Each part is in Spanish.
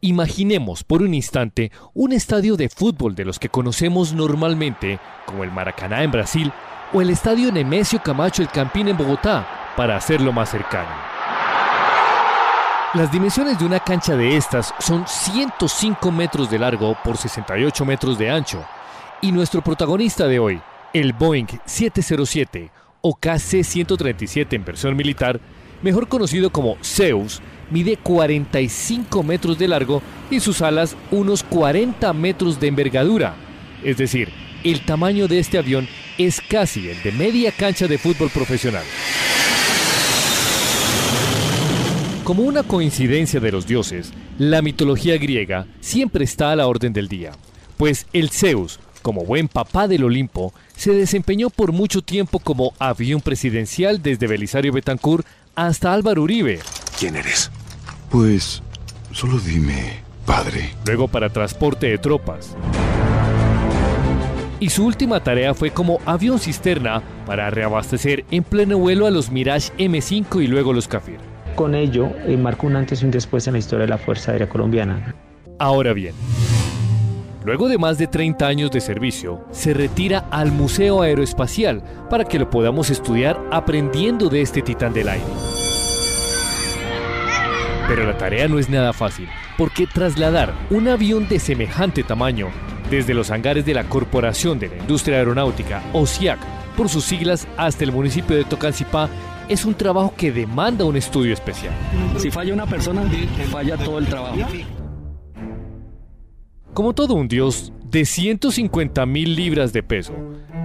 Imaginemos por un instante un estadio de fútbol de los que conocemos normalmente, como el Maracaná en Brasil o el estadio Nemesio Camacho el Campín en Bogotá, para hacerlo más cercano. Las dimensiones de una cancha de estas son 105 metros de largo por 68 metros de ancho, y nuestro protagonista de hoy, el Boeing 707 o KC-137 en versión militar, mejor conocido como Zeus, mide 45 metros de largo y sus alas unos 40 metros de envergadura. Es decir, el tamaño de este avión es casi el de media cancha de fútbol profesional. Como una coincidencia de los dioses, la mitología griega siempre está a la orden del día, pues el Zeus, como buen papá del Olimpo, se desempeñó por mucho tiempo como avión presidencial desde Belisario Betancourt hasta Álvaro Uribe. ¿Quién eres? Pues solo dime, padre. Luego para transporte de tropas. Y su última tarea fue como avión cisterna para reabastecer en pleno vuelo a los Mirage M5 y luego los Kafir. Con ello, eh, marcó un antes y un después en la historia de la Fuerza Aérea Colombiana. Ahora bien, Luego de más de 30 años de servicio, se retira al Museo Aeroespacial para que lo podamos estudiar aprendiendo de este titán del aire. Pero la tarea no es nada fácil, porque trasladar un avión de semejante tamaño desde los hangares de la Corporación de la Industria Aeronáutica, OSIAC, por sus siglas, hasta el municipio de Tocancipá, es un trabajo que demanda un estudio especial. Si falla una persona, falla todo el trabajo. Como todo un dios de 150 mil libras de peso,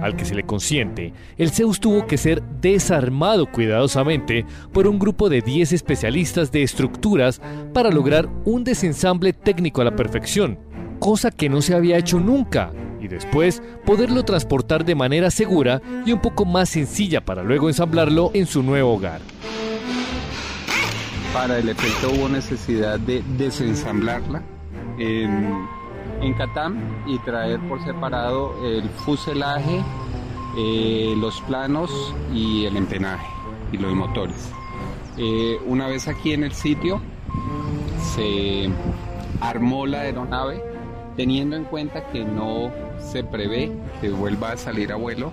al que se le consiente, el Zeus tuvo que ser desarmado cuidadosamente por un grupo de 10 especialistas de estructuras para lograr un desensamble técnico a la perfección, cosa que no se había hecho nunca, y después poderlo transportar de manera segura y un poco más sencilla para luego ensamblarlo en su nuevo hogar. Para el efecto hubo necesidad de desensamblarla en en Catam y traer por separado el fuselaje, eh, los planos y el empenaje y los motores. Eh, una vez aquí en el sitio se armó la aeronave teniendo en cuenta que no se prevé que vuelva a salir a vuelo.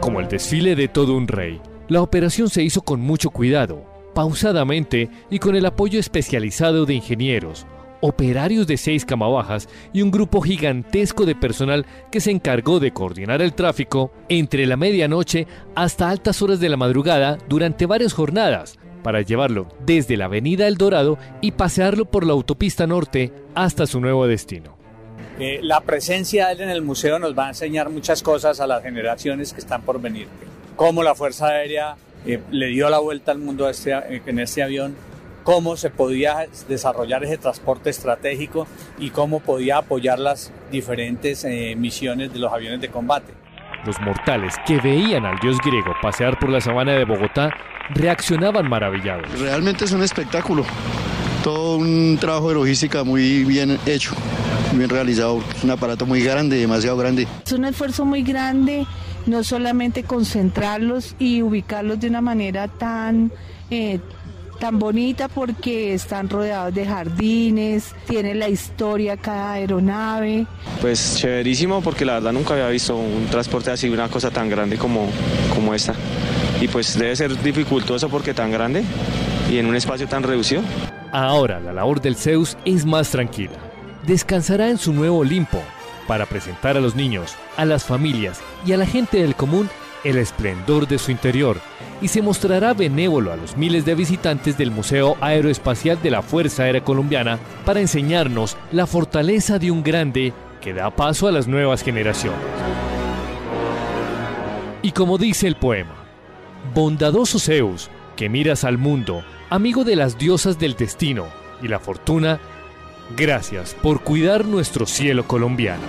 Como el desfile de todo un rey, la operación se hizo con mucho cuidado, pausadamente y con el apoyo especializado de ingenieros, operarios de seis camabajas y un grupo gigantesco de personal que se encargó de coordinar el tráfico entre la medianoche hasta altas horas de la madrugada durante varias jornadas para llevarlo desde la avenida El Dorado y pasearlo por la autopista norte hasta su nuevo destino. Eh, la presencia de él en el museo nos va a enseñar muchas cosas a las generaciones que están por venir. Cómo la Fuerza Aérea eh, le dio la vuelta al mundo este, en este avión, cómo se podía desarrollar ese transporte estratégico y cómo podía apoyar las diferentes eh, misiones de los aviones de combate. Los mortales que veían al dios griego pasear por la sabana de Bogotá reaccionaban maravillados. Realmente es un espectáculo, todo un trabajo de logística muy bien hecho, bien realizado, es un aparato muy grande, demasiado grande. Es un esfuerzo muy grande, no solamente concentrarlos y ubicarlos de una manera tan... Eh, tan bonita porque están rodeados de jardines, tiene la historia cada aeronave. Pues chéverísimo porque la verdad nunca había visto un transporte así, una cosa tan grande como, como esta. Y pues debe ser dificultoso porque tan grande y en un espacio tan reducido. Ahora la labor del Zeus es más tranquila. Descansará en su nuevo Olimpo para presentar a los niños, a las familias y a la gente del común el esplendor de su interior y se mostrará benévolo a los miles de visitantes del Museo Aeroespacial de la Fuerza Aérea Colombiana para enseñarnos la fortaleza de un grande que da paso a las nuevas generaciones. Y como dice el poema, bondadoso Zeus, que miras al mundo, amigo de las diosas del destino y la fortuna, gracias por cuidar nuestro cielo colombiano.